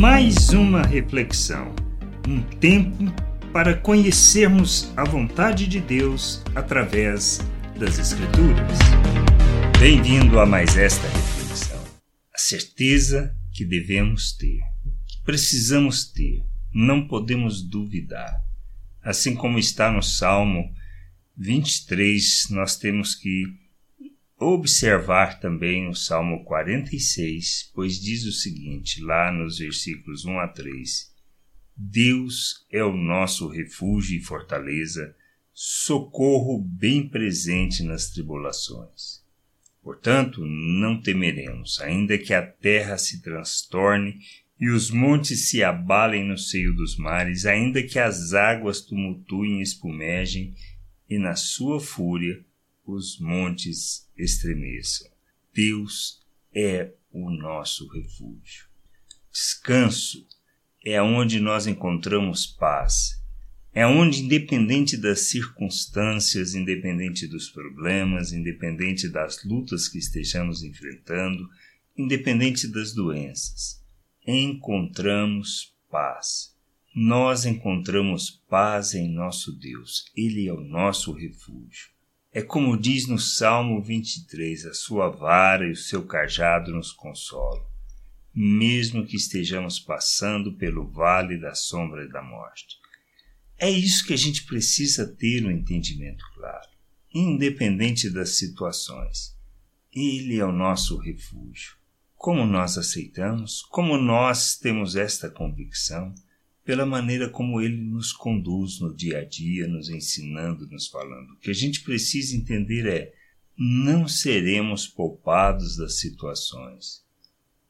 mais uma reflexão, um tempo para conhecermos a vontade de Deus através das Escrituras. Bem-vindo a mais esta reflexão. A certeza que devemos ter, que precisamos ter, não podemos duvidar. Assim como está no Salmo 23, nós temos que observar também o Salmo 46, pois diz o seguinte, lá nos versículos 1 a 3: Deus é o nosso refúgio e fortaleza, socorro bem presente nas tribulações. Portanto, não temeremos, ainda que a terra se transtorne e os montes se abalem no seio dos mares, ainda que as águas tumultuem e espumejem, e na sua fúria os montes estremeçam. Deus é o nosso refúgio. Descanso é onde nós encontramos paz. É onde, independente das circunstâncias, independente dos problemas, independente das lutas que estejamos enfrentando, independente das doenças, encontramos paz. Nós encontramos paz em nosso Deus. Ele é o nosso refúgio. É como diz no Salmo 23: a sua vara e o seu cajado nos consolam, mesmo que estejamos passando pelo vale da sombra da morte. É isso que a gente precisa ter um entendimento claro, independente das situações. Ele é o nosso refúgio. Como nós aceitamos, como nós temos esta convicção, pela maneira como ele nos conduz no dia a dia, nos ensinando, nos falando. O que a gente precisa entender é: não seremos poupados das situações.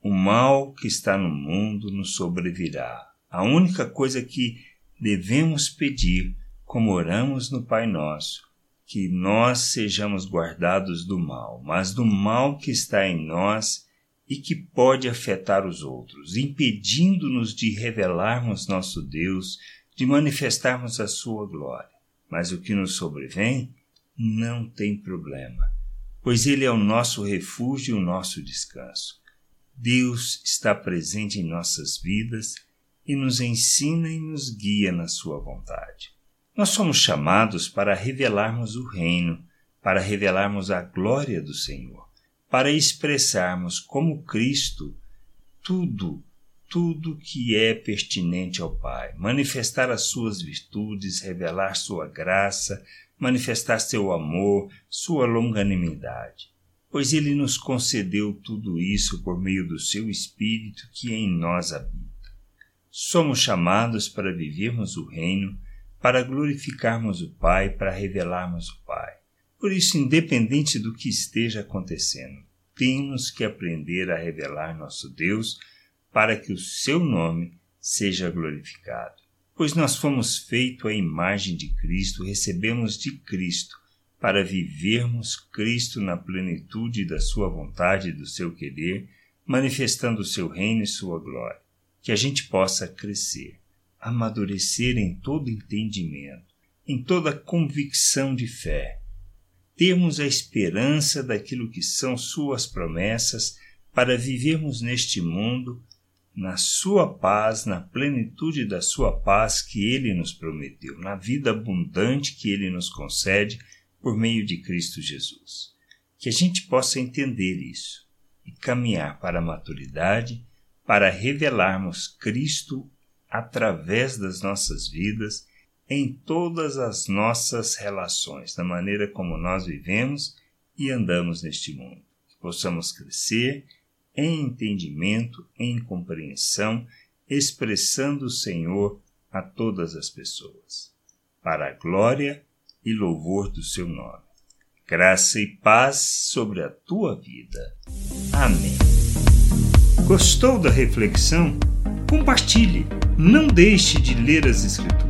O mal que está no mundo nos sobrevirá. A única coisa que devemos pedir, como oramos no Pai Nosso, que nós sejamos guardados do mal, mas do mal que está em nós e que pode afetar os outros, impedindo-nos de revelarmos nosso Deus, de manifestarmos a sua glória. Mas o que nos sobrevém não tem problema, pois Ele é o nosso refúgio e o nosso descanso. Deus está presente em nossas vidas e nos ensina e nos guia na Sua vontade. Nós somos chamados para revelarmos o Reino, para revelarmos a glória do Senhor para expressarmos como Cristo tudo, tudo que é pertinente ao Pai, manifestar as suas virtudes, revelar sua graça, manifestar seu amor, sua longanimidade. Pois ele nos concedeu tudo isso por meio do seu Espírito que em nós habita. Somos chamados para vivermos o reino, para glorificarmos o Pai, para revelarmos o Pai. Por isso, independente do que esteja acontecendo, temos que aprender a revelar nosso Deus para que o seu nome seja glorificado. Pois nós fomos feitos à imagem de Cristo, recebemos de Cristo, para vivermos Cristo na plenitude da sua vontade e do seu querer, manifestando o seu reino e sua glória. Que a gente possa crescer, amadurecer em todo entendimento, em toda convicção de fé, termos a esperança daquilo que são Suas promessas para vivermos neste mundo na Sua paz, na plenitude da Sua paz que Ele nos prometeu, na vida abundante que Ele nos concede por meio de Cristo Jesus. Que a gente possa entender isso e caminhar para a maturidade, para revelarmos Cristo através das nossas vidas em todas as nossas relações, da maneira como nós vivemos e andamos neste mundo. Que possamos crescer em entendimento, em compreensão, expressando o Senhor a todas as pessoas, para a glória e louvor do seu nome. Graça e paz sobre a tua vida. Amém. Gostou da reflexão? Compartilhe. Não deixe de ler as Escrituras